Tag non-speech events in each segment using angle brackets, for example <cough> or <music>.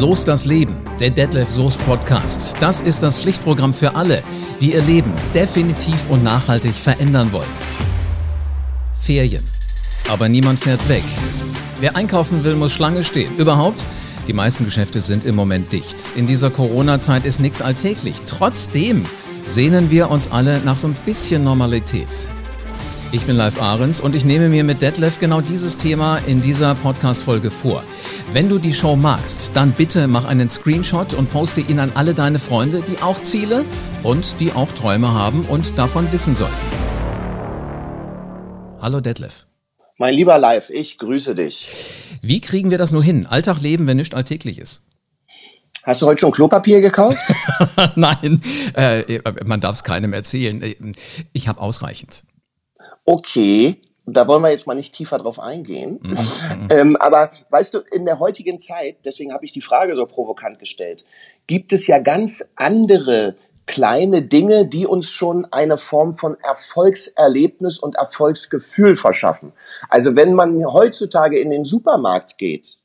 So ist das Leben, der Detlef Soest Podcast. Das ist das Pflichtprogramm für alle, die ihr Leben definitiv und nachhaltig verändern wollen. Ferien. Aber niemand fährt weg. Wer einkaufen will, muss Schlange stehen. Überhaupt? Die meisten Geschäfte sind im Moment dicht. In dieser Corona-Zeit ist nichts alltäglich. Trotzdem sehnen wir uns alle nach so ein bisschen Normalität. Ich bin Live Ahrens und ich nehme mir mit Detlef genau dieses Thema in dieser Podcast-Folge vor. Wenn du die Show magst, dann bitte mach einen Screenshot und poste ihn an alle deine Freunde, die auch Ziele und die auch Träume haben und davon wissen sollen. Hallo Detlef. Mein lieber Live, ich grüße dich. Wie kriegen wir das nur hin? Alltag leben, wenn nichts alltäglich ist. Hast du heute schon Klopapier gekauft? <laughs> Nein, äh, man darf es keinem erzählen. Ich habe ausreichend. Okay, da wollen wir jetzt mal nicht tiefer drauf eingehen. Mhm. <laughs> ähm, aber weißt du, in der heutigen Zeit, deswegen habe ich die Frage so provokant gestellt, gibt es ja ganz andere kleine Dinge, die uns schon eine Form von Erfolgserlebnis und Erfolgsgefühl verschaffen. Also wenn man heutzutage in den Supermarkt geht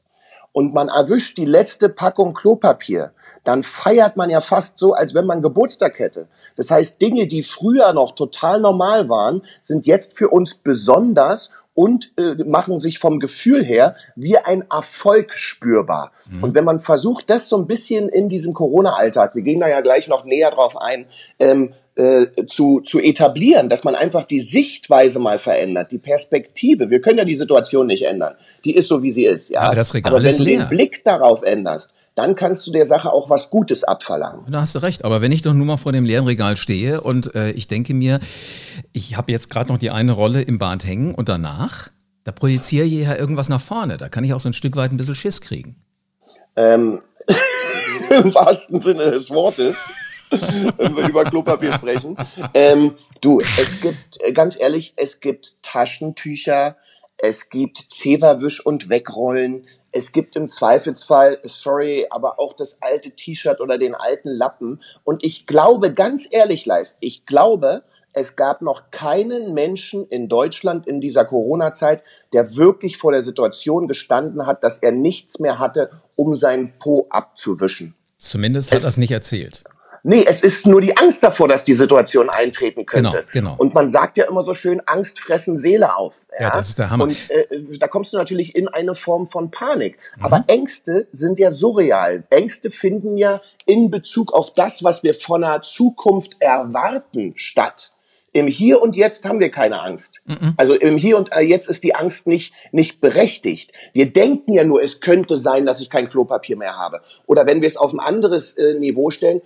und man erwischt die letzte Packung Klopapier, dann feiert man ja fast so, als wenn man Geburtstag hätte. Das heißt, Dinge, die früher noch total normal waren, sind jetzt für uns besonders und äh, machen sich vom Gefühl her wie ein Erfolg spürbar. Mhm. Und wenn man versucht, das so ein bisschen in diesem Corona-Alltag, wir gehen da ja gleich noch näher drauf ein, ähm, äh, zu, zu etablieren, dass man einfach die Sichtweise mal verändert, die Perspektive. Wir können ja die Situation nicht ändern. Die ist so, wie sie ist. Ja? Aber, das Regal Aber wenn ist leer. du den Blick darauf änderst, dann kannst du der Sache auch was Gutes abverlangen. Da hast du recht. Aber wenn ich doch nur mal vor dem leeren Regal stehe und äh, ich denke mir, ich habe jetzt gerade noch die eine Rolle im Bad hängen und danach, da projiziere ich ja irgendwas nach vorne. Da kann ich auch so ein Stück weit ein bisschen Schiss kriegen. Ähm, <laughs> Im wahrsten Sinne des Wortes, wenn wir über Klopapier sprechen. Ähm, du, es gibt, äh, ganz ehrlich, es gibt Taschentücher, es gibt Zeverwisch und Wegrollen, es gibt im Zweifelsfall, sorry, aber auch das alte T-Shirt oder den alten Lappen. Und ich glaube, ganz ehrlich, live, ich glaube, es gab noch keinen Menschen in Deutschland in dieser Corona-Zeit, der wirklich vor der Situation gestanden hat, dass er nichts mehr hatte, um seinen Po abzuwischen. Zumindest hat er es nicht erzählt. Nee, es ist nur die Angst davor, dass die Situation eintreten könnte. Genau, genau. Und man sagt ja immer so schön, Angst fressen Seele auf. Ja, ja das ist der Hammer. Und äh, da kommst du natürlich in eine Form von Panik. Mhm. Aber Ängste sind ja surreal. Ängste finden ja in Bezug auf das, was wir von der Zukunft erwarten, statt. Im Hier und Jetzt haben wir keine Angst. Mhm. Also im Hier und Jetzt ist die Angst nicht, nicht berechtigt. Wir denken ja nur, es könnte sein, dass ich kein Klopapier mehr habe. Oder wenn wir es auf ein anderes äh, Niveau stellen, äh,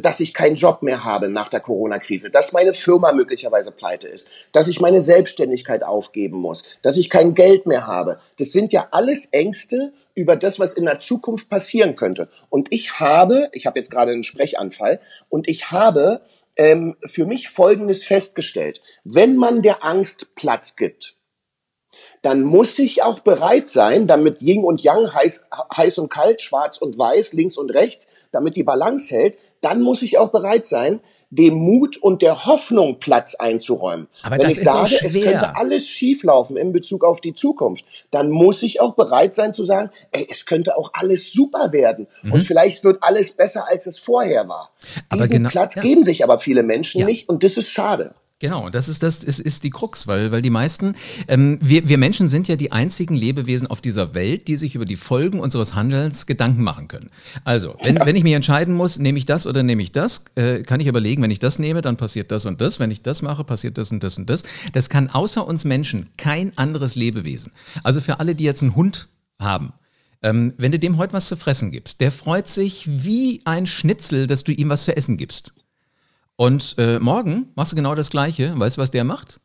dass ich keinen Job mehr habe nach der Corona-Krise, dass meine Firma möglicherweise pleite ist, dass ich meine Selbstständigkeit aufgeben muss, dass ich kein Geld mehr habe. Das sind ja alles Ängste über das, was in der Zukunft passieren könnte. Und ich habe, ich habe jetzt gerade einen Sprechanfall, und ich habe ähm, für mich Folgendes festgestellt. Wenn man der Angst Platz gibt, dann muss ich auch bereit sein, damit Yin und Yang, heiß, heiß und kalt, schwarz und weiß, links und rechts, damit die Balance hält, dann muss ich auch bereit sein, dem Mut und der Hoffnung Platz einzuräumen. Aber Wenn ich sage, es könnte alles schieflaufen in Bezug auf die Zukunft, dann muss ich auch bereit sein zu sagen, ey, es könnte auch alles super werden mhm. und vielleicht wird alles besser, als es vorher war. Diesen genau, Platz ja. geben sich aber viele Menschen ja. nicht und das ist schade. Genau, und das ist das ist, ist die Krux, weil, weil die meisten, ähm, wir, wir Menschen sind ja die einzigen Lebewesen auf dieser Welt, die sich über die Folgen unseres Handelns Gedanken machen können. Also, wenn, ja. wenn ich mich entscheiden muss, nehme ich das oder nehme ich das, äh, kann ich überlegen, wenn ich das nehme, dann passiert das und das, wenn ich das mache, passiert das und das und das. Das kann außer uns Menschen kein anderes Lebewesen. Also für alle, die jetzt einen Hund haben, ähm, wenn du dem heute was zu fressen gibst, der freut sich wie ein Schnitzel, dass du ihm was zu essen gibst. Und äh, morgen machst du genau das Gleiche. Weißt du, was der macht?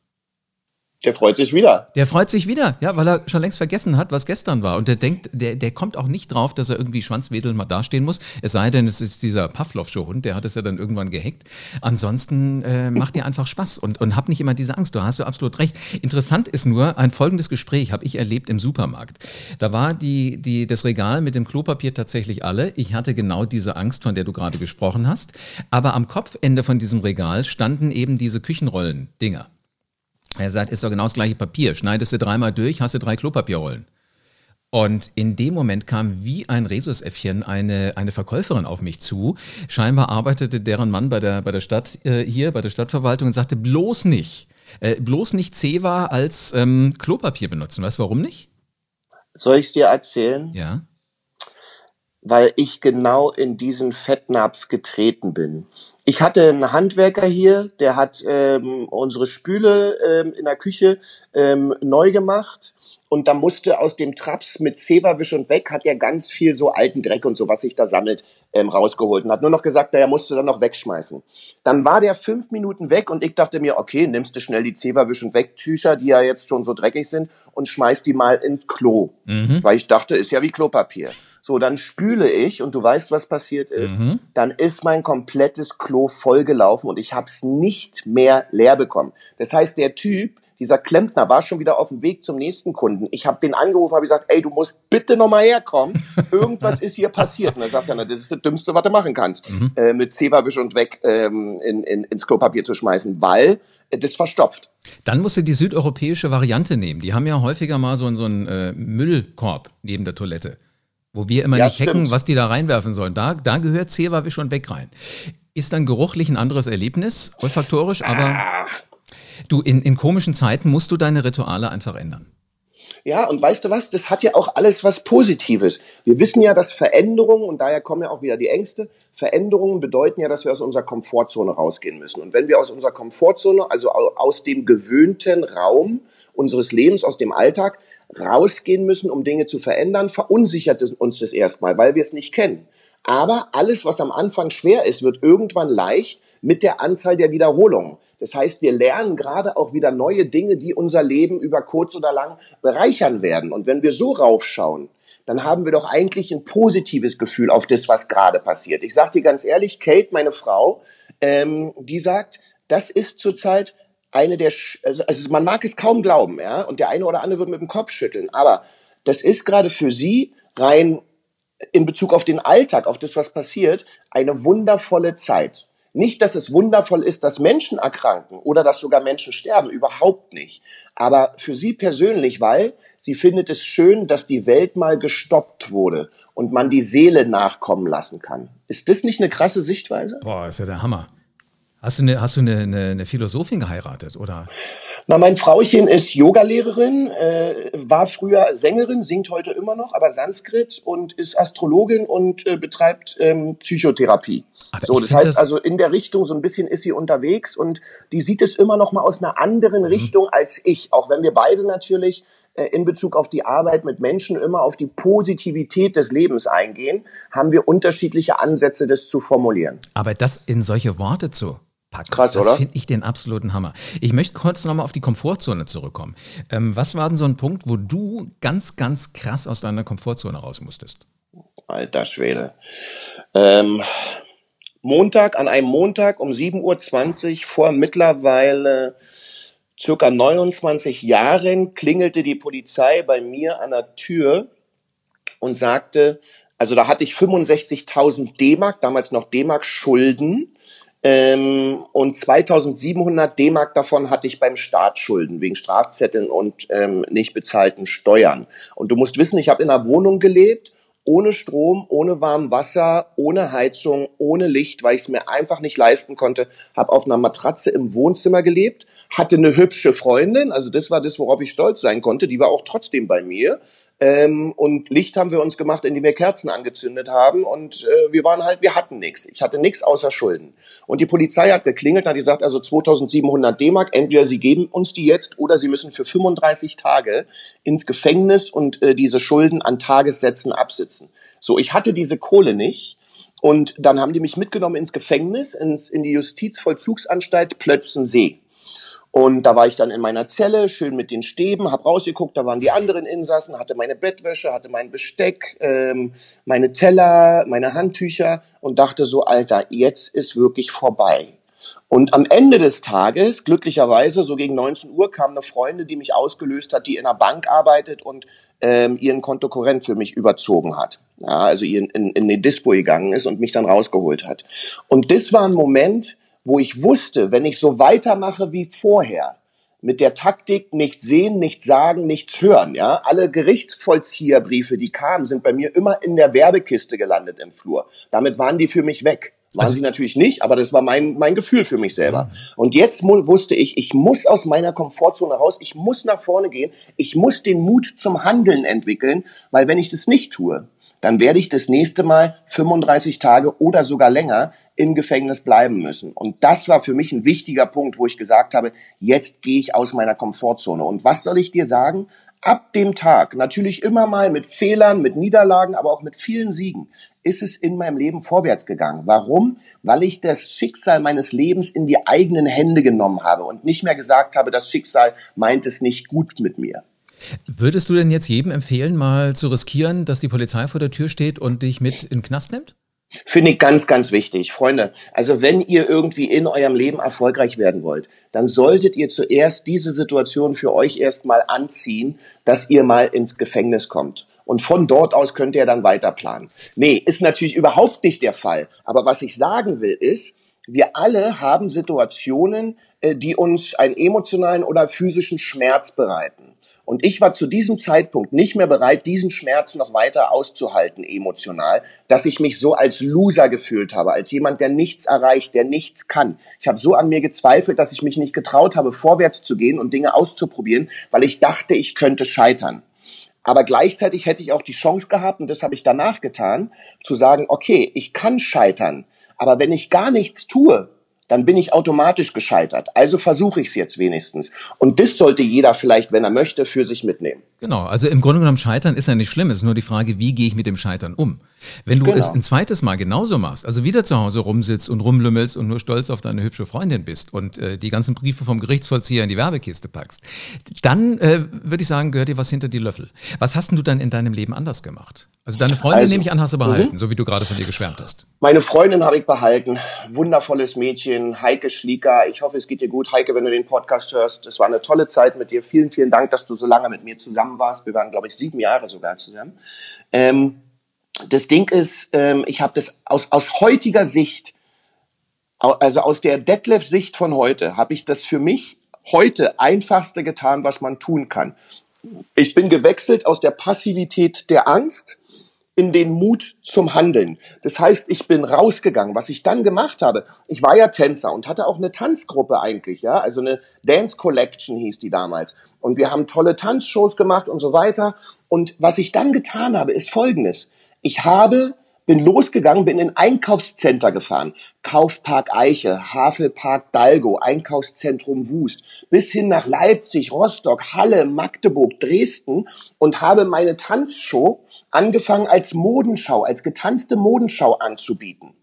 Der freut sich wieder. Der freut sich wieder, ja, weil er schon längst vergessen hat, was gestern war. Und der denkt, der, der kommt auch nicht drauf, dass er irgendwie schwanzwedelnd mal dastehen muss. Es sei denn, es ist dieser Pavlovsche Hund, der hat es ja dann irgendwann gehackt. Ansonsten äh, macht dir einfach Spaß und, und hab nicht immer diese Angst. Du hast du absolut recht. Interessant ist nur, ein folgendes Gespräch habe ich erlebt im Supermarkt. Da war die, die, das Regal mit dem Klopapier tatsächlich alle. Ich hatte genau diese Angst, von der du gerade gesprochen hast. Aber am Kopfende von diesem Regal standen eben diese Küchenrollen-Dinger. Er sagt, ist doch genau das gleiche Papier. Schneidest du dreimal durch, hast du drei Klopapierrollen. Und in dem Moment kam wie ein Rhesusäffchen eine, eine Verkäuferin auf mich zu. Scheinbar arbeitete deren Mann bei der, bei der Stadt äh, hier, bei der Stadtverwaltung und sagte, bloß nicht, äh, bloß nicht Zewa als ähm, Klopapier benutzen. Weißt du, warum nicht? Soll ich es dir erzählen? Ja. Weil ich genau in diesen Fettnapf getreten bin. Ich hatte einen Handwerker hier, der hat ähm, unsere Spüle ähm, in der Küche ähm, neu gemacht und da musste aus dem Traps mit Zewa-Wisch und weg, hat er ganz viel so alten Dreck und so, was sich da sammelt, ähm, rausgeholt und hat nur noch gesagt, er musste dann noch wegschmeißen. Dann war der fünf Minuten weg und ich dachte mir, okay, nimmst du schnell die Zewa-Wisch und weg Tücher, die ja jetzt schon so dreckig sind und schmeißt die mal ins Klo. Mhm. Weil ich dachte, ist ja wie Klopapier. So, dann spüle ich und du weißt, was passiert ist. Mhm. Dann ist mein komplettes Klo vollgelaufen und ich habe es nicht mehr leer bekommen. Das heißt, der Typ, dieser Klempner war schon wieder auf dem Weg zum nächsten Kunden. Ich habe den angerufen, habe gesagt, ey, du musst bitte noch mal herkommen. <laughs> Irgendwas ist hier passiert. Und er sagt er, das ist das Dümmste, was du machen kannst, mhm. äh, mit Zewa-Wisch und weg ähm, in, in, ins Klopapier zu schmeißen, weil das verstopft. Dann musst du die südeuropäische Variante nehmen. Die haben ja häufiger mal so, so einen äh, Müllkorb neben der Toilette, wo wir immer ja, nicht hacken, was die da reinwerfen sollen. Da, da gehört Zewa-Wisch und weg rein. Ist dann geruchlich ein anderes Erlebnis, olfaktorisch, aber... Ah Du, in, in komischen Zeiten musst du deine Rituale einfach ändern. Ja, und weißt du was? Das hat ja auch alles was Positives. Wir wissen ja, dass Veränderungen, und daher kommen ja auch wieder die Ängste, Veränderungen bedeuten ja, dass wir aus unserer Komfortzone rausgehen müssen. Und wenn wir aus unserer Komfortzone, also aus dem gewöhnten Raum unseres Lebens, aus dem Alltag, rausgehen müssen, um Dinge zu verändern, verunsichert uns das erstmal, weil wir es nicht kennen. Aber alles, was am Anfang schwer ist, wird irgendwann leicht mit der Anzahl der Wiederholungen. Das heißt, wir lernen gerade auch wieder neue Dinge, die unser Leben über kurz oder lang bereichern werden. Und wenn wir so raufschauen, dann haben wir doch eigentlich ein positives Gefühl auf das, was gerade passiert. Ich sage dir ganz ehrlich, Kate, meine Frau, ähm, die sagt, das ist zurzeit eine der, also, also man mag es kaum glauben, ja, und der eine oder andere wird mit dem Kopf schütteln, aber das ist gerade für sie rein in Bezug auf den Alltag, auf das, was passiert, eine wundervolle Zeit. Nicht, dass es wundervoll ist, dass Menschen erkranken oder dass sogar Menschen sterben, überhaupt nicht. Aber für sie persönlich, weil sie findet es schön, dass die Welt mal gestoppt wurde und man die Seele nachkommen lassen kann. Ist das nicht eine krasse Sichtweise? Boah, ist ja der Hammer. Hast du eine, hast du eine, eine, eine Philosophin geheiratet, oder? Na, mein Frauchen ist Yogalehrerin, äh, war früher Sängerin, singt heute immer noch, aber Sanskrit und ist Astrologin und äh, betreibt ähm, Psychotherapie. Aber so, das heißt das also in der Richtung so ein bisschen ist sie unterwegs und die sieht es immer noch mal aus einer anderen mhm. Richtung als ich, auch wenn wir beide natürlich äh, in Bezug auf die Arbeit mit Menschen immer auf die Positivität des Lebens eingehen, haben wir unterschiedliche Ansätze, das zu formulieren. Aber das in solche Worte zu packen. Krass, das finde ich den absoluten Hammer. Ich möchte kurz nochmal auf die Komfortzone zurückkommen. Ähm, was war denn so ein Punkt, wo du ganz, ganz krass aus deiner Komfortzone raus musstest? Alter Schwede. Ähm, Montag, an einem Montag um 7.20 Uhr vor mittlerweile circa 29 Jahren klingelte die Polizei bei mir an der Tür und sagte, also da hatte ich 65.000 D-Mark, damals noch D-Mark Schulden ähm, und 2700 D-Mark davon hatte ich beim Staat Schulden wegen Strafzetteln und ähm, nicht bezahlten Steuern. Und du musst wissen, ich habe in einer Wohnung gelebt, ohne Strom, ohne warm Wasser, ohne Heizung, ohne Licht, weil ich es mir einfach nicht leisten konnte. Habe auf einer Matratze im Wohnzimmer gelebt, hatte eine hübsche Freundin, also das war das, worauf ich stolz sein konnte. Die war auch trotzdem bei mir. Ähm, und Licht haben wir uns gemacht, indem wir Kerzen angezündet haben. Und äh, wir waren halt, wir hatten nichts. Ich hatte nichts außer Schulden. Und die Polizei hat geklingelt, hat gesagt, also 2700 D-Mark, entweder sie geben uns die jetzt oder sie müssen für 35 Tage ins Gefängnis und äh, diese Schulden an Tagessätzen absitzen. So, ich hatte diese Kohle nicht. Und dann haben die mich mitgenommen ins Gefängnis, ins, in die Justizvollzugsanstalt Plötzensee. Und da war ich dann in meiner Zelle, schön mit den Stäben, hab rausgeguckt, da waren die anderen Insassen, hatte meine Bettwäsche, hatte mein Besteck, ähm, meine Teller, meine Handtücher und dachte so, Alter, jetzt ist wirklich vorbei. Und am Ende des Tages, glücklicherweise, so gegen 19 Uhr, kam eine Freundin, die mich ausgelöst hat, die in einer Bank arbeitet und ähm, ihren Kontokorrent für mich überzogen hat. Ja, also in, in, in den Dispo gegangen ist und mich dann rausgeholt hat. Und das war ein Moment, wo ich wusste, wenn ich so weitermache wie vorher, mit der Taktik nicht sehen, nichts sagen, nichts hören. Ja, alle Gerichtsvollzieherbriefe, die kamen, sind bei mir immer in der Werbekiste gelandet im Flur. Damit waren die für mich weg. Waren also, sie natürlich nicht, aber das war mein, mein Gefühl für mich selber. Und jetzt wusste ich, ich muss aus meiner Komfortzone raus, ich muss nach vorne gehen, ich muss den Mut zum Handeln entwickeln, weil wenn ich das nicht tue, dann werde ich das nächste Mal 35 Tage oder sogar länger im Gefängnis bleiben müssen. Und das war für mich ein wichtiger Punkt, wo ich gesagt habe, jetzt gehe ich aus meiner Komfortzone. Und was soll ich dir sagen? Ab dem Tag, natürlich immer mal mit Fehlern, mit Niederlagen, aber auch mit vielen Siegen, ist es in meinem Leben vorwärts gegangen. Warum? Weil ich das Schicksal meines Lebens in die eigenen Hände genommen habe und nicht mehr gesagt habe, das Schicksal meint es nicht gut mit mir. Würdest du denn jetzt jedem empfehlen, mal zu riskieren, dass die Polizei vor der Tür steht und dich mit in den Knast nimmt? Finde ich ganz, ganz wichtig. Freunde, also wenn ihr irgendwie in eurem Leben erfolgreich werden wollt, dann solltet ihr zuerst diese Situation für euch erstmal anziehen, dass ihr mal ins Gefängnis kommt. Und von dort aus könnt ihr dann weiter planen. Nee, ist natürlich überhaupt nicht der Fall. Aber was ich sagen will ist, wir alle haben Situationen, äh, die uns einen emotionalen oder physischen Schmerz bereiten. Und ich war zu diesem Zeitpunkt nicht mehr bereit, diesen Schmerz noch weiter auszuhalten emotional, dass ich mich so als Loser gefühlt habe, als jemand, der nichts erreicht, der nichts kann. Ich habe so an mir gezweifelt, dass ich mich nicht getraut habe, vorwärts zu gehen und Dinge auszuprobieren, weil ich dachte, ich könnte scheitern. Aber gleichzeitig hätte ich auch die Chance gehabt, und das habe ich danach getan, zu sagen, okay, ich kann scheitern, aber wenn ich gar nichts tue, dann bin ich automatisch gescheitert. Also versuche ich es jetzt wenigstens. Und das sollte jeder vielleicht, wenn er möchte, für sich mitnehmen. Genau, also im Grunde genommen Scheitern ist ja nicht schlimm. Es ist nur die Frage, wie gehe ich mit dem Scheitern um? Wenn du genau. es ein zweites Mal genauso machst, also wieder zu Hause rumsitzt und rumlümmelst und nur stolz auf deine hübsche Freundin bist und äh, die ganzen Briefe vom Gerichtsvollzieher in die Werbekiste packst, dann äh, würde ich sagen, gehört dir was hinter die Löffel. Was hast du dann in deinem Leben anders gemacht? Also deine Freundin, also, nehme ich an, hast du behalten, -hmm. so wie du gerade von dir geschwärmt hast. Meine Freundin habe ich behalten. Wundervolles Mädchen, Heike Schlieker. Ich hoffe, es geht dir gut, Heike, wenn du den Podcast hörst. Es war eine tolle Zeit mit dir. Vielen, vielen Dank, dass du so lange mit mir zusammen warst. Wir waren, glaube ich, sieben Jahre sogar zusammen. Ähm, das Ding ist, ähm, ich habe das aus, aus heutiger Sicht, also aus der Detlef-Sicht von heute, habe ich das für mich heute einfachste getan, was man tun kann. Ich bin gewechselt aus der Passivität der Angst in den Mut zum Handeln. Das heißt, ich bin rausgegangen. Was ich dann gemacht habe, ich war ja Tänzer und hatte auch eine Tanzgruppe eigentlich, ja, also eine Dance Collection hieß die damals. Und wir haben tolle Tanzshows gemacht und so weiter. Und was ich dann getan habe, ist Folgendes. Ich habe, bin losgegangen, bin in Einkaufscenter gefahren. Kaufpark Eiche, Havelpark Dalgo, Einkaufszentrum Wust, bis hin nach Leipzig, Rostock, Halle, Magdeburg, Dresden und habe meine Tanzshow angefangen als Modenschau, als getanzte Modenschau anzubieten.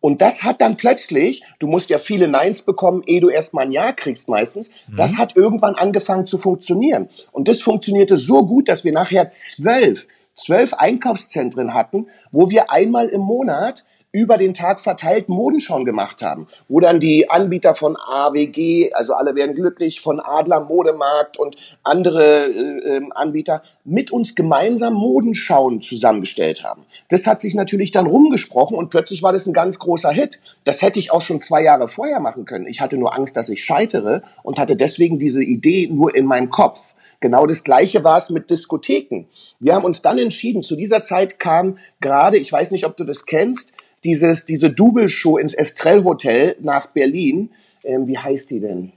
Und das hat dann plötzlich, du musst ja viele Neins bekommen, ehe du erstmal ein Ja kriegst meistens, mhm. das hat irgendwann angefangen zu funktionieren. Und das funktionierte so gut, dass wir nachher zwölf zwölf Einkaufszentren hatten, wo wir einmal im Monat über den Tag verteilt Modenschauen gemacht haben, wo dann die Anbieter von AWG, also alle werden glücklich, von Adler Modemarkt und andere äh, ähm, Anbieter mit uns gemeinsam Modenschauen zusammengestellt haben. Das hat sich natürlich dann rumgesprochen und plötzlich war das ein ganz großer Hit. Das hätte ich auch schon zwei Jahre vorher machen können. Ich hatte nur Angst, dass ich scheitere und hatte deswegen diese Idee nur in meinem Kopf. Genau das Gleiche war es mit Diskotheken. Wir haben uns dann entschieden, zu dieser Zeit kam gerade, ich weiß nicht, ob du das kennst, dieses, diese Double-Show ins Estrell Hotel nach Berlin. Ähm, wie heißt die denn?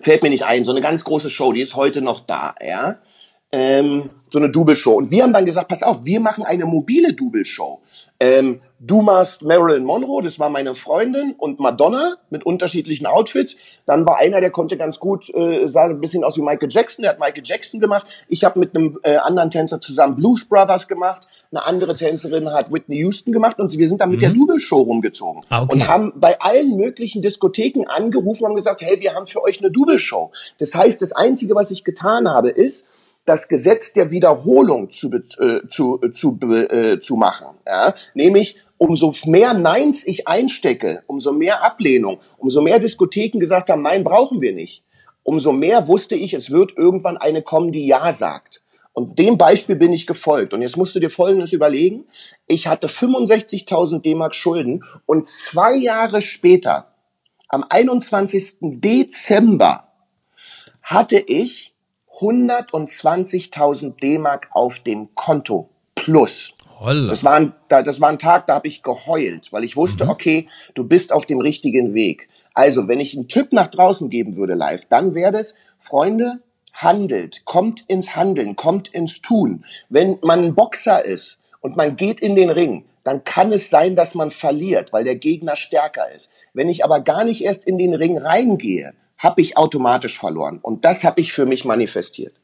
Fällt mir nicht ein. So eine ganz große Show, die ist heute noch da, ja. Ähm, so eine Double-Show. Und wir haben dann gesagt, pass auf, wir machen eine mobile Double-Show. Ähm, du machst Marilyn Monroe, das war meine Freundin, und Madonna mit unterschiedlichen Outfits. Dann war einer, der konnte ganz gut, äh, sah ein bisschen aus wie Michael Jackson, der hat Michael Jackson gemacht. Ich habe mit einem äh, anderen Tänzer zusammen Blues Brothers gemacht. Eine andere Tänzerin hat Whitney Houston gemacht und wir sind dann mit mhm. der Double-Show rumgezogen. Ah, okay. Und haben bei allen möglichen Diskotheken angerufen und haben gesagt, hey, wir haben für euch eine Double-Show. Das heißt, das Einzige, was ich getan habe, ist, das Gesetz der Wiederholung zu, äh, zu, äh, zu, äh, zu machen. Ja? Nämlich, umso mehr Neins ich einstecke, umso mehr Ablehnung, umso mehr Diskotheken gesagt haben, nein, brauchen wir nicht. Umso mehr wusste ich, es wird irgendwann eine kommen, die Ja sagt. Und dem Beispiel bin ich gefolgt. Und jetzt musst du dir Folgendes überlegen. Ich hatte 65.000 D-Mark Schulden und zwei Jahre später, am 21. Dezember hatte ich 120.000 D-Mark auf dem Konto plus. Holla. Das war, ein, das war ein Tag, da habe ich geheult, weil ich wusste, mhm. okay, du bist auf dem richtigen Weg. Also, wenn ich einen Tipp nach draußen geben würde live, dann wäre das, Freunde, handelt, kommt ins Handeln, kommt ins Tun. Wenn man ein Boxer ist und man geht in den Ring, dann kann es sein, dass man verliert, weil der Gegner stärker ist. Wenn ich aber gar nicht erst in den Ring reingehe, habe ich automatisch verloren. Und das habe ich für mich manifestiert.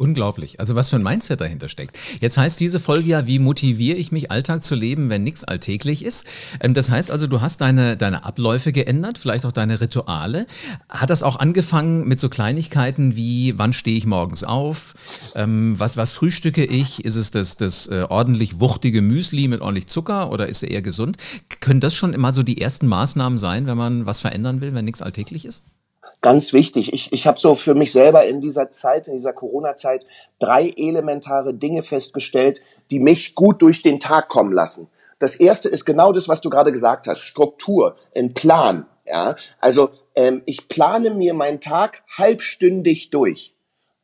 Unglaublich. Also was für ein Mindset dahinter steckt. Jetzt heißt diese Folge ja, wie motiviere ich mich, Alltag zu leben, wenn nichts alltäglich ist. Ähm, das heißt also, du hast deine, deine Abläufe geändert, vielleicht auch deine Rituale. Hat das auch angefangen mit so Kleinigkeiten wie, wann stehe ich morgens auf? Ähm, was, was frühstücke ich? Ist es das, das äh, ordentlich wuchtige Müsli mit ordentlich Zucker oder ist er eher gesund? Können das schon immer so die ersten Maßnahmen sein, wenn man was verändern will, wenn nichts alltäglich ist? Ganz wichtig. Ich, ich habe so für mich selber in dieser Zeit, in dieser Corona-Zeit, drei elementare Dinge festgestellt, die mich gut durch den Tag kommen lassen. Das erste ist genau das, was du gerade gesagt hast, Struktur, ein Plan. Ja, also ähm, ich plane mir meinen Tag halbstündig durch.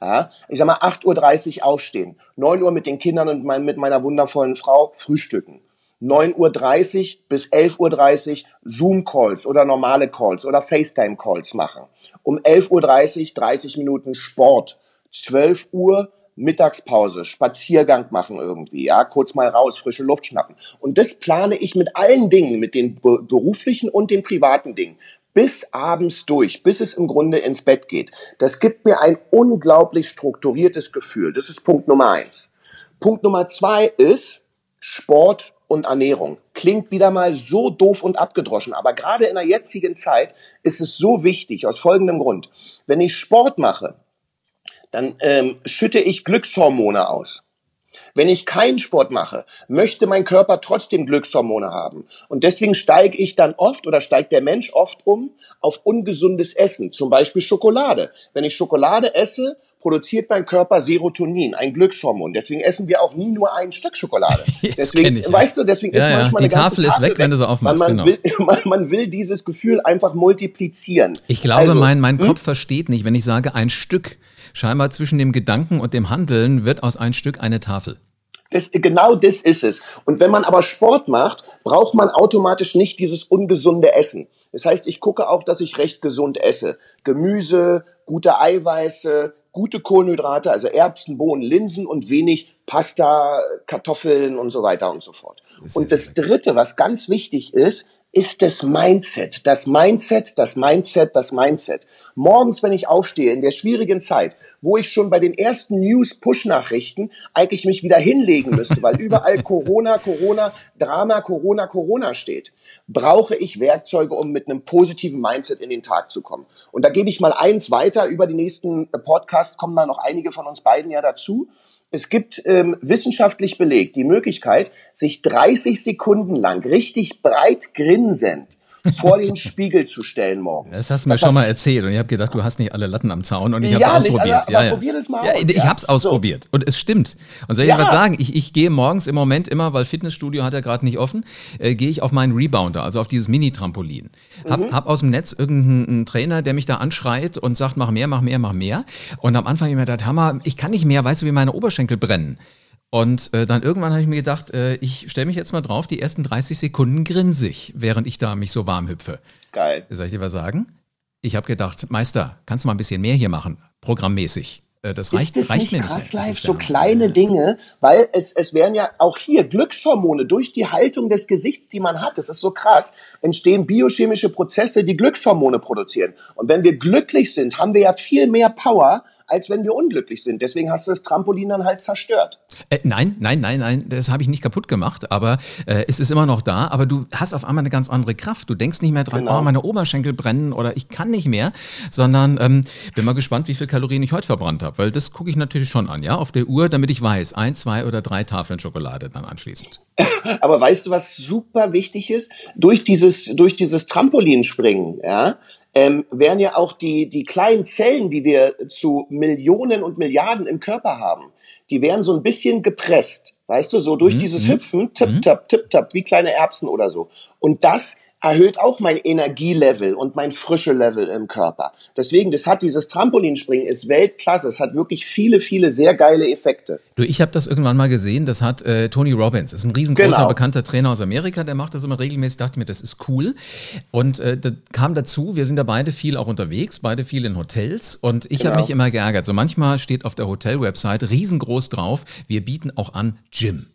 Ja, ich sag mal 8.30 Uhr aufstehen, 9 Uhr mit den Kindern und mein, mit meiner wundervollen Frau frühstücken. 9.30 Uhr bis 11.30 Uhr Zoom-Calls oder normale Calls oder FaceTime-Calls machen um 11.30 Uhr 30 Minuten Sport, 12 Uhr Mittagspause, Spaziergang machen irgendwie, ja, kurz mal raus, frische Luft schnappen. Und das plane ich mit allen Dingen, mit den beruflichen und den privaten Dingen, bis abends durch, bis es im Grunde ins Bett geht. Das gibt mir ein unglaublich strukturiertes Gefühl. Das ist Punkt Nummer eins. Punkt Nummer zwei ist Sport und Ernährung. Klingt wieder mal so doof und abgedroschen, aber gerade in der jetzigen Zeit ist es so wichtig, aus folgendem Grund. Wenn ich Sport mache, dann ähm, schütte ich Glückshormone aus. Wenn ich keinen Sport mache, möchte mein Körper trotzdem Glückshormone haben. Und deswegen steige ich dann oft oder steigt der Mensch oft um auf ungesundes Essen, zum Beispiel Schokolade. Wenn ich Schokolade esse, produziert mein Körper Serotonin, ein Glückshormon. Deswegen essen wir auch nie nur ein Stück Schokolade. <laughs> deswegen, ich, weißt du, deswegen ja, ist manchmal ja. die eine Tafel ist weg, weg, wenn du so aufmachst. Man, man, genau. will, <laughs> man, man, will dieses Gefühl einfach multiplizieren. Ich glaube, also, mein, mein hm? Kopf versteht nicht, wenn ich sage, ein Stück. Scheinbar zwischen dem Gedanken und dem Handeln wird aus ein Stück eine Tafel. Das, genau das ist es. Und wenn man aber Sport macht, braucht man automatisch nicht dieses ungesunde Essen. Das heißt, ich gucke auch, dass ich recht gesund esse. Gemüse, gute Eiweiße, gute Kohlenhydrate, also Erbsen, Bohnen, Linsen und wenig Pasta, Kartoffeln und so weiter und so fort. Und das Dritte, was ganz wichtig ist, ist das Mindset. Das Mindset, das Mindset, das Mindset. Morgens, wenn ich aufstehe, in der schwierigen Zeit, wo ich schon bei den ersten News-Push-Nachrichten eigentlich mich wieder hinlegen müsste, weil <laughs> überall Corona, Corona, Drama, Corona, Corona steht, brauche ich Werkzeuge, um mit einem positiven Mindset in den Tag zu kommen. Und da gebe ich mal eins weiter. Über die nächsten Podcasts kommen da noch einige von uns beiden ja dazu. Es gibt ähm, wissenschaftlich belegt die Möglichkeit, sich 30 Sekunden lang richtig breit grinsend vor den Spiegel zu stellen morgen. Das hast du mir das, schon mal erzählt und ich habe gedacht, du hast nicht alle Latten am Zaun und ich habe es ausprobiert. Alle, ja, ja. Probier das mal ja, aus. Ich ja. habe es ausprobiert so. und es stimmt. Und soll ich ja. was sagen? Ich, ich gehe morgens im Moment immer, weil Fitnessstudio hat ja gerade nicht offen, äh, gehe ich auf meinen Rebounder, also auf dieses Mini-Trampolin. Hab, mhm. hab aus dem Netz irgendeinen Trainer, der mich da anschreit und sagt, mach mehr, mach mehr, mach mehr. Und am Anfang habe ich mir gedacht, Hammer, ich kann nicht mehr, weißt du, wie meine Oberschenkel brennen. Und äh, dann irgendwann habe ich mir gedacht, äh, ich stelle mich jetzt mal drauf, die ersten 30 Sekunden grinse ich, während ich da mich so warm hüpfe. Geil. Soll ich dir was sagen? Ich habe gedacht, Meister, kannst du mal ein bisschen mehr hier machen, programmmäßig. Äh, das reicht, ist das reicht nicht mir krass. Live, so kleine Dinge, weil es, es werden ja auch hier Glückshormone durch die Haltung des Gesichts, die man hat, das ist so krass, entstehen biochemische Prozesse, die Glückshormone produzieren. Und wenn wir glücklich sind, haben wir ja viel mehr Power, als wenn wir unglücklich sind. Deswegen hast du das Trampolin dann halt zerstört. Äh, nein, nein, nein, nein, das habe ich nicht kaputt gemacht, aber äh, es ist immer noch da. Aber du hast auf einmal eine ganz andere Kraft. Du denkst nicht mehr dran, genau. oh, meine Oberschenkel brennen oder ich kann nicht mehr, sondern ähm, bin mal gespannt, wie viel Kalorien ich heute verbrannt habe, weil das gucke ich natürlich schon an, ja, auf der Uhr, damit ich weiß, ein, zwei oder drei Tafeln Schokolade dann anschließend. <laughs> aber weißt du, was super wichtig ist? Durch dieses, durch dieses Trampolinspringen, ja, ähm, werden ja auch die, die kleinen Zellen, die wir zu Millionen und Milliarden im Körper haben, die werden so ein bisschen gepresst, weißt du, so durch mhm. dieses mhm. Hüpfen, tipp, mhm. tap, tipp, tap, wie kleine Erbsen oder so. Und das erhöht auch mein Energielevel und mein frische Level im Körper. Deswegen, das hat dieses Trampolinspringen ist Weltklasse. Es hat wirklich viele, viele sehr geile Effekte. Du, ich habe das irgendwann mal gesehen. Das hat äh, Tony Robbins, das ist ein riesengroßer genau. bekannter Trainer aus Amerika. Der macht das immer regelmäßig. Dachte mir, das ist cool. Und äh, da kam dazu. Wir sind da beide viel auch unterwegs, beide viel in Hotels. Und ich genau. habe mich immer geärgert. So manchmal steht auf der Hotel-Website riesengroß drauf: Wir bieten auch an Gym.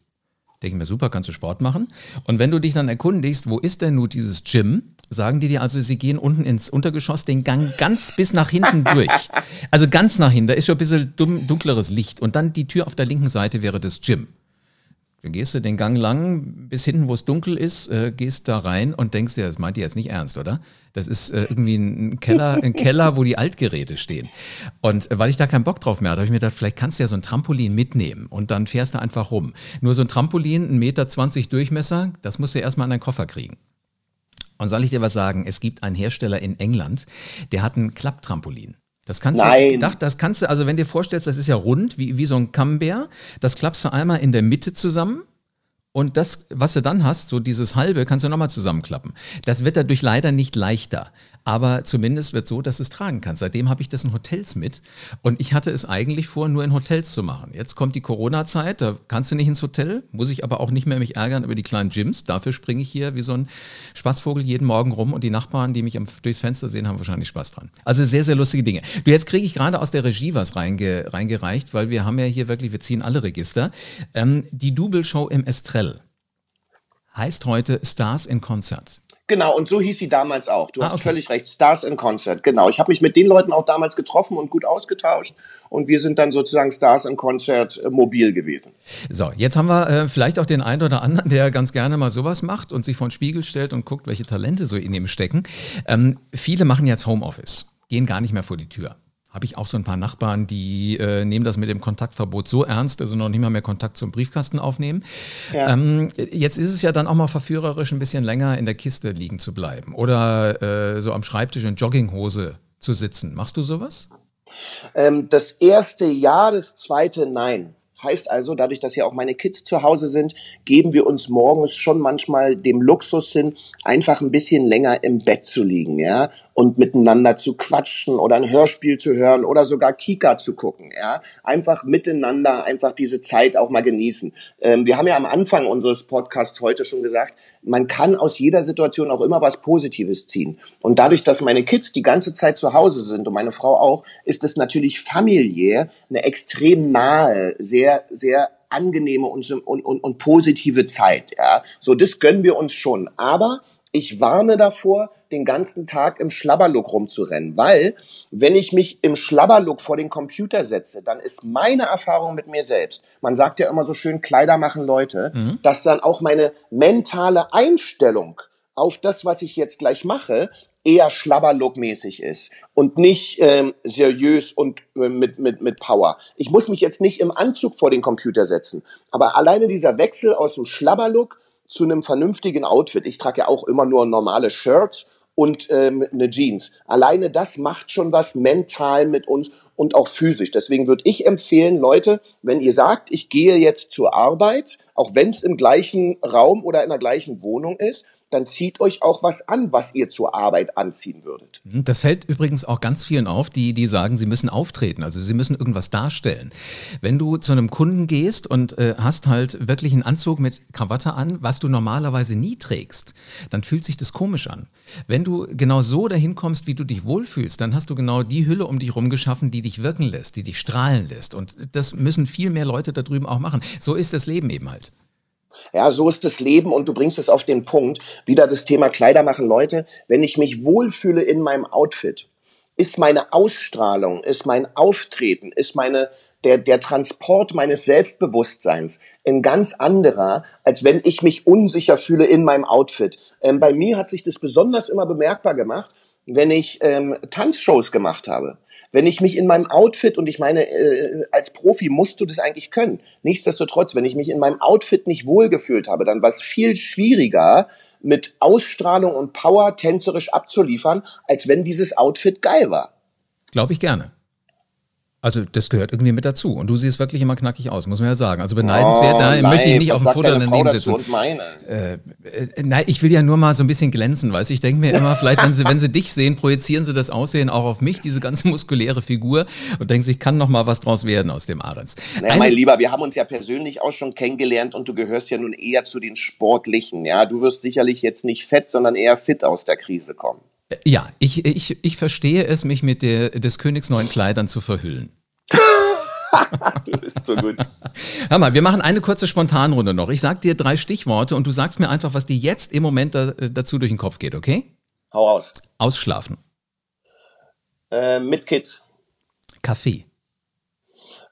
Denke ich mir, super, kannst du Sport machen. Und wenn du dich dann erkundigst, wo ist denn nun dieses Gym, sagen die dir also, sie gehen unten ins Untergeschoss, den Gang ganz bis nach hinten <laughs> durch. Also ganz nach hinten, da ist schon ein bisschen dunkleres Licht. Und dann die Tür auf der linken Seite wäre das Gym. Dann gehst du den Gang lang bis hinten, wo es dunkel ist, äh, gehst da rein und denkst dir, das meint ihr jetzt nicht ernst, oder? Das ist äh, irgendwie ein Keller, ein <laughs> Keller, wo die Altgeräte stehen. Und äh, weil ich da keinen Bock drauf mehr hatte, habe ich mir gedacht, vielleicht kannst du ja so ein Trampolin mitnehmen und dann fährst du einfach rum. Nur so ein Trampolin, ein Meter zwanzig Durchmesser, das musst du erstmal in deinen Koffer kriegen. Und soll ich dir was sagen? Es gibt einen Hersteller in England, der hat ein Klapptrampolin. Das kannst Nein. du, das kannst du, also wenn du dir vorstellst, das ist ja rund, wie, wie so ein Camembert, das klappst du einmal in der Mitte zusammen und das, was du dann hast, so dieses halbe, kannst du nochmal zusammenklappen. Das wird dadurch leider nicht leichter. Aber zumindest wird so, dass du es tragen kannst. Seitdem habe ich das in Hotels mit. Und ich hatte es eigentlich vor, nur in Hotels zu machen. Jetzt kommt die Corona-Zeit, da kannst du nicht ins Hotel, muss ich aber auch nicht mehr mich ärgern über die kleinen Gyms. Dafür springe ich hier wie so ein Spaßvogel jeden Morgen rum und die Nachbarn, die mich durchs Fenster sehen, haben wahrscheinlich Spaß dran. Also sehr, sehr lustige Dinge. Du, jetzt kriege ich gerade aus der Regie was reinge, reingereicht, weil wir haben ja hier wirklich, wir ziehen alle Register. Ähm, die Double-Show im Estrell heißt heute Stars in Concert. Genau, und so hieß sie damals auch. Du ah, hast okay. völlig recht. Stars in Concert, genau. Ich habe mich mit den Leuten auch damals getroffen und gut ausgetauscht. Und wir sind dann sozusagen Stars in Concert äh, mobil gewesen. So, jetzt haben wir äh, vielleicht auch den einen oder anderen, der ganz gerne mal sowas macht und sich vor den Spiegel stellt und guckt, welche Talente so in ihm stecken. Ähm, viele machen jetzt Homeoffice, gehen gar nicht mehr vor die Tür habe ich auch so ein paar Nachbarn, die äh, nehmen das mit dem Kontaktverbot so ernst, dass sie noch nicht mal mehr Kontakt zum Briefkasten aufnehmen. Ja. Ähm, jetzt ist es ja dann auch mal verführerisch, ein bisschen länger in der Kiste liegen zu bleiben oder äh, so am Schreibtisch in Jogginghose zu sitzen. Machst du sowas? Ähm, das erste Ja, das zweite Nein. Heißt also, dadurch, dass ja auch meine Kids zu Hause sind, geben wir uns morgens schon manchmal dem Luxus hin, einfach ein bisschen länger im Bett zu liegen, ja, und miteinander zu quatschen oder ein Hörspiel zu hören oder sogar Kika zu gucken, ja. Einfach miteinander, einfach diese Zeit auch mal genießen. Ähm, wir haben ja am Anfang unseres Podcasts heute schon gesagt, man kann aus jeder Situation auch immer was Positives ziehen. Und dadurch, dass meine Kids die ganze Zeit zu Hause sind und meine Frau auch, ist es natürlich familiär eine extrem nahe, sehr, sehr angenehme und, und, und, und positive Zeit. Ja, so das gönnen wir uns schon. Aber ich warne davor, den ganzen Tag im Schlabberlook rumzurennen, weil wenn ich mich im Schlabberlook vor den Computer setze, dann ist meine Erfahrung mit mir selbst, man sagt ja immer so schön, Kleider machen Leute, mhm. dass dann auch meine mentale Einstellung auf das, was ich jetzt gleich mache, eher Schlabberlook-mäßig ist und nicht ähm, seriös und äh, mit, mit, mit Power. Ich muss mich jetzt nicht im Anzug vor den Computer setzen, aber alleine dieser Wechsel aus dem Schlabberlook zu einem vernünftigen Outfit. Ich trage ja auch immer nur normale Shirts und ähm, eine Jeans. Alleine das macht schon was mental mit uns und auch physisch. Deswegen würde ich empfehlen, Leute, wenn ihr sagt, ich gehe jetzt zur Arbeit, auch wenn es im gleichen Raum oder in der gleichen Wohnung ist, dann zieht euch auch was an, was ihr zur Arbeit anziehen würdet. Mhm, das fällt übrigens auch ganz vielen auf, die, die sagen, sie müssen auftreten, also sie müssen irgendwas darstellen. Wenn du zu einem Kunden gehst und äh, hast halt wirklich einen Anzug mit Krawatte an, was du normalerweise nie trägst, dann fühlt sich das komisch an. Wenn du genau so dahin kommst, wie du dich wohlfühlst, dann hast du genau die Hülle um dich herum geschaffen, die dich wirken lässt, die dich strahlen lässt. Und das müssen viel mehr Leute da drüben auch machen. So ist das Leben eben halt. Ja, so ist das Leben und du bringst es auf den Punkt. Wieder das Thema Kleider machen Leute. Wenn ich mich wohlfühle in meinem Outfit, ist meine Ausstrahlung, ist mein Auftreten, ist meine, der, der Transport meines Selbstbewusstseins ein ganz anderer, als wenn ich mich unsicher fühle in meinem Outfit. Ähm, bei mir hat sich das besonders immer bemerkbar gemacht, wenn ich ähm, Tanzshows gemacht habe wenn ich mich in meinem Outfit und ich meine, äh, als Profi musst du das eigentlich können. Nichtsdestotrotz, wenn ich mich in meinem Outfit nicht wohlgefühlt habe, dann war es viel schwieriger, mit Ausstrahlung und Power tänzerisch abzuliefern, als wenn dieses Outfit geil war. Glaube ich gerne. Also das gehört irgendwie mit dazu. Und du siehst wirklich immer knackig aus, muss man ja sagen. Also beneidenswert, oh, da nein, möchte ich nicht auf dem Foto daneben sitzen. Und meine? Äh, äh, nein, ich will ja nur mal so ein bisschen glänzen, weißt du. Ich denke mir immer, vielleicht, wenn sie, wenn sie dich sehen, projizieren sie das Aussehen auch auf mich, diese ganze muskuläre Figur, und denken sich, kann noch mal was draus werden aus dem Ahrens. Naja, mein Lieber, wir haben uns ja persönlich auch schon kennengelernt und du gehörst ja nun eher zu den Sportlichen. Ja, du wirst sicherlich jetzt nicht fett, sondern eher fit aus der Krise kommen. Ja, ich, ich, ich verstehe es, mich mit der, des Königs neuen Kleidern zu verhüllen. <laughs> du bist so gut. Hör mal, wir machen eine kurze Spontanrunde noch. Ich sag dir drei Stichworte und du sagst mir einfach, was dir jetzt im Moment da, dazu durch den Kopf geht, okay? Hau aus. Ausschlafen. Äh, mit Kids. Kaffee.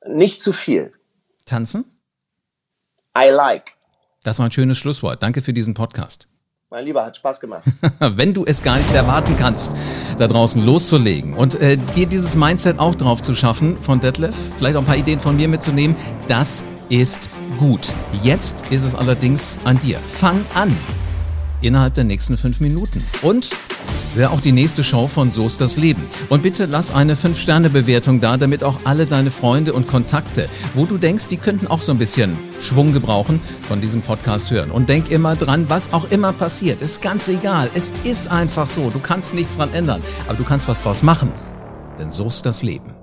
Nicht zu viel. Tanzen. I like. Das war ein schönes Schlusswort. Danke für diesen Podcast. Mein Lieber, hat Spaß gemacht. <laughs> Wenn du es gar nicht erwarten kannst, da draußen loszulegen und äh, dir dieses Mindset auch drauf zu schaffen von Detlef, vielleicht auch ein paar Ideen von mir mitzunehmen, das ist gut. Jetzt ist es allerdings an dir. Fang an innerhalb der nächsten fünf Minuten. Und wäre auch die nächste Show von So ist das Leben. Und bitte lass eine 5-Sterne-Bewertung da, damit auch alle deine Freunde und Kontakte, wo du denkst, die könnten auch so ein bisschen Schwung gebrauchen, von diesem Podcast hören. Und denk immer dran, was auch immer passiert, ist ganz egal. Es ist einfach so. Du kannst nichts dran ändern, aber du kannst was draus machen. Denn so ist das Leben.